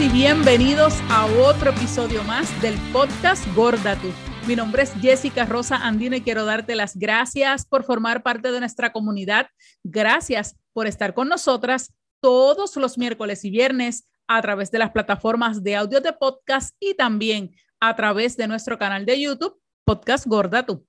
y bienvenidos a otro episodio más del podcast Gorda Tú. Mi nombre es Jessica Rosa Andino y quiero darte las gracias por formar parte de nuestra comunidad. Gracias por estar con nosotras todos los miércoles y viernes a través de las plataformas de audio de podcast y también a través de nuestro canal de YouTube, Podcast Gorda Tú.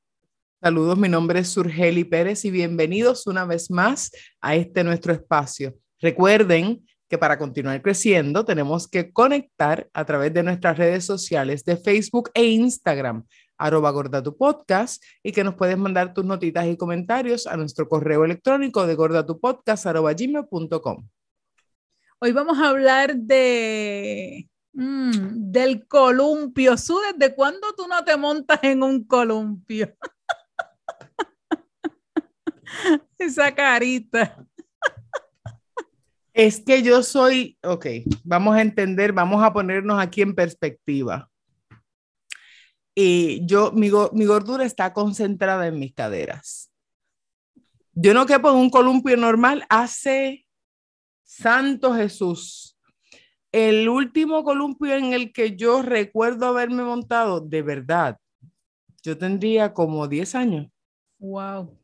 Saludos, mi nombre es Surgeli Pérez y bienvenidos una vez más a este nuestro espacio. Recuerden que para continuar creciendo tenemos que conectar a través de nuestras redes sociales de Facebook e Instagram, arroba gorda tu podcast, y que nos puedes mandar tus notitas y comentarios a nuestro correo electrónico de gordatupodcast arroba gmail.com. Hoy vamos a hablar de mm, del columpio. Su, ¿desde cuándo tú no te montas en un columpio? Esa carita. Es que yo soy, ok, vamos a entender, vamos a ponernos aquí en perspectiva. Y yo, mi, mi gordura está concentrada en mis caderas. Yo no quepo en un columpio normal hace Santo Jesús. El último columpio en el que yo recuerdo haberme montado, de verdad, yo tendría como 10 años. Wow.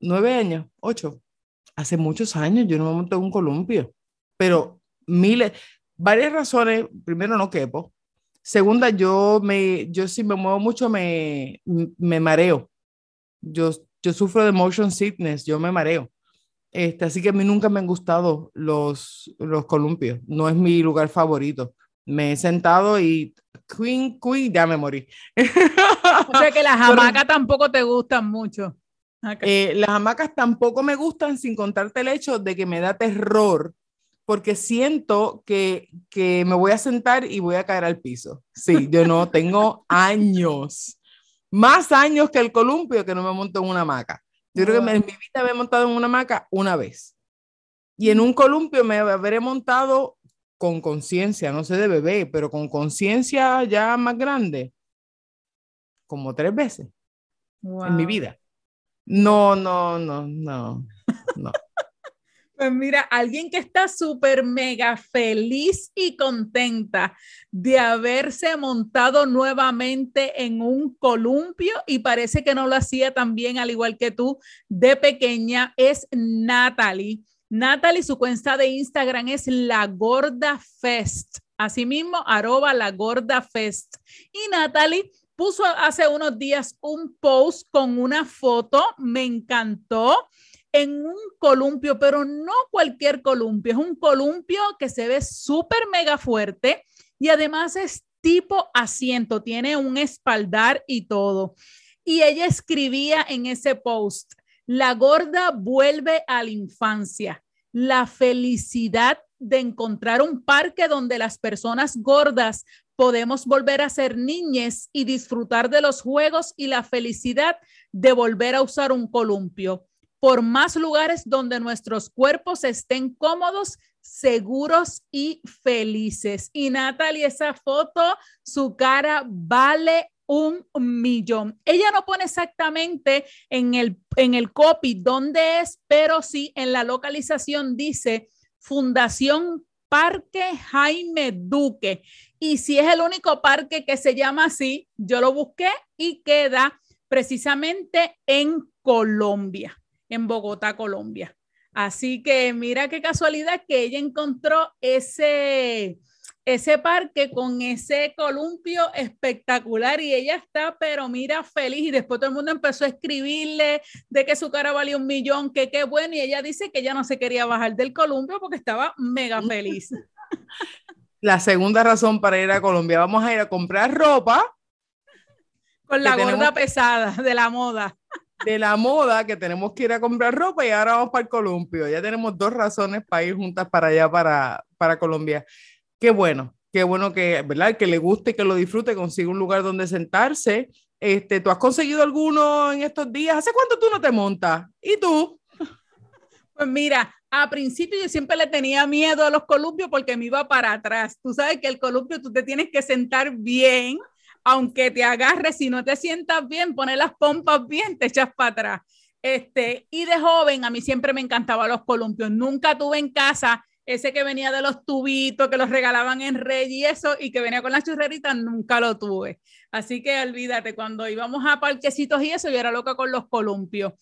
9 años, 8 hace muchos años yo no me monté en un columpio, pero miles, varias razones. Primero, no quepo. Segunda, yo, me, yo si me muevo mucho me, me mareo. Yo, yo sufro de motion sickness, yo me mareo. Este, así que a mí nunca me han gustado los, los columpios. No es mi lugar favorito. Me he sentado y Queen, Queen, ya me morí. O sea que las hamacas tampoco te gustan mucho. Eh, las hamacas tampoco me gustan, sin contarte el hecho de que me da terror, porque siento que, que me voy a sentar y voy a caer al piso. Sí, yo no tengo años, más años que el columpio que no me monto en una hamaca. Yo creo que en mi vida me he montado en una hamaca una vez. Y en un columpio me habré montado con conciencia, no sé de bebé, pero con conciencia ya más grande, como tres veces en mi vida. No, no, no, no, no. Pues mira, alguien que está súper mega feliz y contenta de haberse montado nuevamente en un columpio y parece que no lo hacía tan bien, al igual que tú, de pequeña, es Natalie. Natalie, su cuenta de Instagram es La Gorda Fest. Asimismo, arroba La Gorda Fest. Y Natalie puso hace unos días un post con una foto, me encantó, en un columpio, pero no cualquier columpio, es un columpio que se ve súper mega fuerte y además es tipo asiento, tiene un espaldar y todo. Y ella escribía en ese post, la gorda vuelve a la infancia, la felicidad de encontrar un parque donde las personas gordas podemos volver a ser niñes y disfrutar de los juegos y la felicidad de volver a usar un columpio por más lugares donde nuestros cuerpos estén cómodos, seguros y felices. Y Natalie, esa foto, su cara vale un millón. Ella no pone exactamente en el, en el copy dónde es, pero sí en la localización dice Fundación Parque Jaime Duque. Y si es el único parque que se llama así, yo lo busqué y queda precisamente en Colombia, en Bogotá, Colombia. Así que mira qué casualidad que ella encontró ese, ese parque con ese columpio espectacular y ella está, pero mira, feliz y después todo el mundo empezó a escribirle de que su cara valía un millón, que qué bueno y ella dice que ya no se quería bajar del columpio porque estaba mega feliz. La segunda razón para ir a Colombia, vamos a ir a comprar ropa. Con la gorda pesada de la moda. De la moda, que tenemos que ir a comprar ropa y ahora vamos para el columpio. Ya tenemos dos razones para ir juntas para allá, para, para Colombia qué bueno, qué bueno que, ¿verdad? Que le guste, que lo disfrute, consiga un lugar donde sentarse. Este, ¿Tú has conseguido alguno en estos días? ¿Hace cuánto tú no te montas? ¿Y tú? Pues mira, a principio yo siempre le tenía miedo a los columpios porque me iba para atrás. Tú sabes que el columpio tú te tienes que sentar bien, aunque te agarres, si no te sientas bien, pones las pompas bien, te echas para atrás. Este, y de joven a mí siempre me encantaban los columpios. Nunca tuve en casa ese que venía de los tubitos que los regalaban en Rey y eso, y que venía con las churreritas, nunca lo tuve. Así que olvídate, cuando íbamos a parquecitos y eso, yo era loca con los columpios.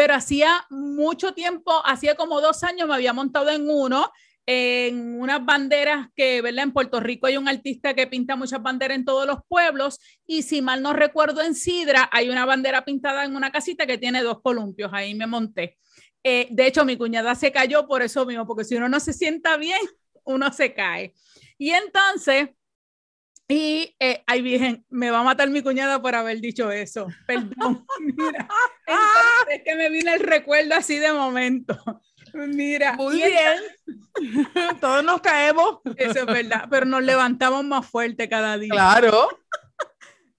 Pero hacía mucho tiempo, hacía como dos años, me había montado en uno en unas banderas que, ¿verdad? En Puerto Rico hay un artista que pinta muchas banderas en todos los pueblos y si mal no recuerdo en Sidra hay una bandera pintada en una casita que tiene dos columpios, ahí me monté. Eh, de hecho, mi cuñada se cayó por eso mismo, porque si uno no se sienta bien, uno se cae. Y entonces, y eh, ay, Virgen, me va a matar mi cuñada por haber dicho eso. Perdón. Mira, es que me vino el recuerdo así de momento. Mira, muy bien. Todos nos caemos. Eso es verdad, pero nos levantamos más fuerte cada día. Claro.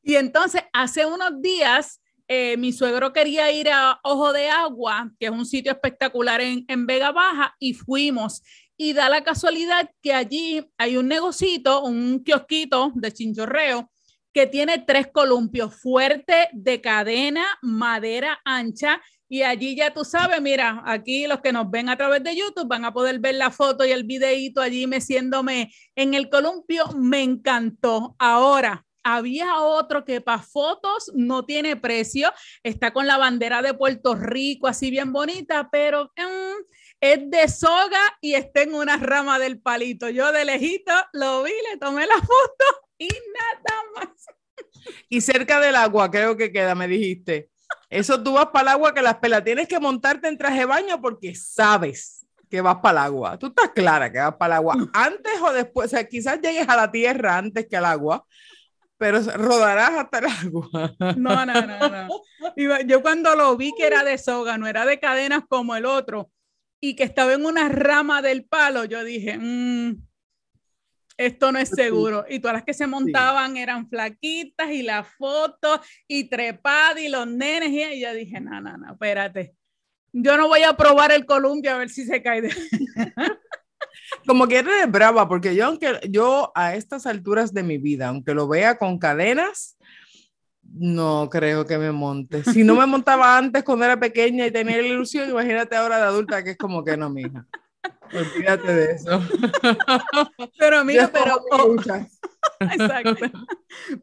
Y entonces, hace unos días, eh, mi suegro quería ir a Ojo de Agua, que es un sitio espectacular en, en Vega Baja, y fuimos. Y da la casualidad que allí hay un negocito, un kiosquito de chinchorreo, que tiene tres columpios fuertes de cadena, madera ancha y allí ya tú sabes, mira, aquí los que nos ven a través de YouTube van a poder ver la foto y el videíto allí meciéndome en el columpio. Me encantó. Ahora, había otro que para fotos no tiene precio, está con la bandera de Puerto Rico, así bien bonita, pero mm, es de soga y está en una rama del palito. Yo de lejito lo vi, le tomé la foto y nada más. Y cerca del agua, creo que queda, me dijiste. Eso tú vas para el agua que las pelas tienes que montarte en traje de baño porque sabes que vas para el agua. Tú estás clara que vas para el agua antes o después. O sea, quizás llegues a la tierra antes que al agua, pero rodarás hasta el agua. No, no, no, no. Yo cuando lo vi que era de soga, no era de cadenas como el otro, y que estaba en una rama del palo, yo dije, mmm, esto no es seguro. Y todas las que se montaban eran flaquitas y las fotos y trepadas y los nenes. Y yo dije, no, no, no, espérate. Yo no voy a probar el columpio a ver si se cae de... Como que eres brava, porque yo, aunque yo a estas alturas de mi vida, aunque lo vea con cadenas, no creo que me monte. Si no me montaba antes cuando era pequeña y tenía la ilusión, imagínate ahora de adulta que es como que no, mija. Olvídate de eso. Pero mira, pero. Exacto.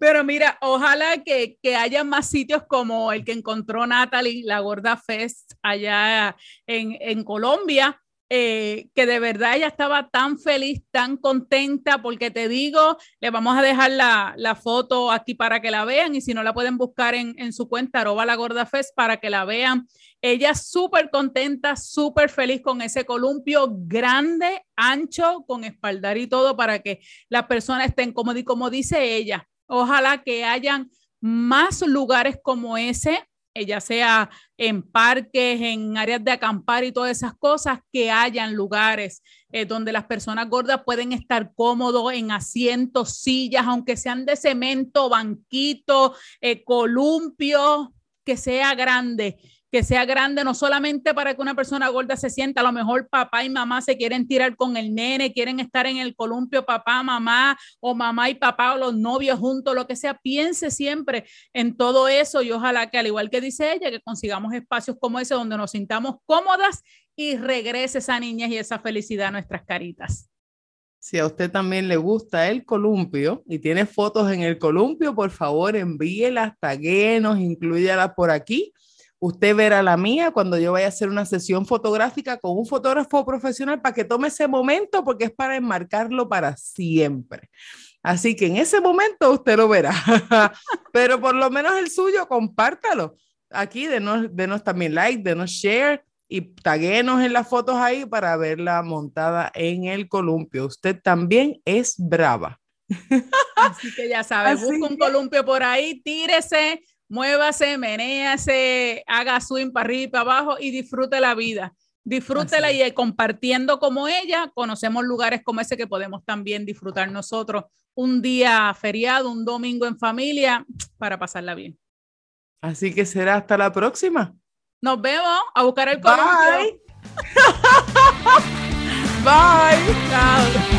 Pero mira, ojalá que, que, haya más sitios como el que encontró Natalie, la Gorda Fest, allá en, en Colombia, eh, que de verdad ella estaba tan feliz, tan contenta, porque te digo, le vamos a dejar la, la foto aquí para que la vean y si no la pueden buscar en, en su cuenta, arroba la gorda fest, para que la vean. Ella súper contenta, súper feliz con ese columpio grande, ancho, con espaldar y todo para que las personas estén cómodas y como dice ella, ojalá que hayan más lugares como ese ya sea en parques, en áreas de acampar y todas esas cosas, que hayan lugares eh, donde las personas gordas pueden estar cómodos en asientos, sillas, aunque sean de cemento, banquito, eh, columpio, que sea grande que sea grande, no solamente para que una persona gorda se sienta, a lo mejor papá y mamá se quieren tirar con el nene, quieren estar en el columpio papá, mamá o mamá y papá o los novios juntos, lo que sea, piense siempre en todo eso y ojalá que al igual que dice ella, que consigamos espacios como ese donde nos sintamos cómodas y regrese esa niña y esa felicidad a nuestras caritas. Si a usted también le gusta el columpio y tiene fotos en el columpio, por favor envíelas, taguenos, incluyalas por aquí Usted verá la mía cuando yo vaya a hacer una sesión fotográfica con un fotógrafo profesional para que tome ese momento porque es para enmarcarlo para siempre. Así que en ese momento usted lo verá, pero por lo menos el suyo, compártalo. Aquí denos, denos también like, denos share y taguenos en las fotos ahí para verla montada en el columpio. Usted también es brava. Así que ya sabe, busca un columpio por ahí, tírese, muévase, menéase, haga swing para arriba y para abajo y disfrute la vida. Disfrútela y compartiendo como ella, conocemos lugares como ese que podemos también disfrutar nosotros un día feriado, un domingo en familia, para pasarla bien. Así que será hasta la próxima. Nos vemos a buscar el. Bye. Bye. Chao.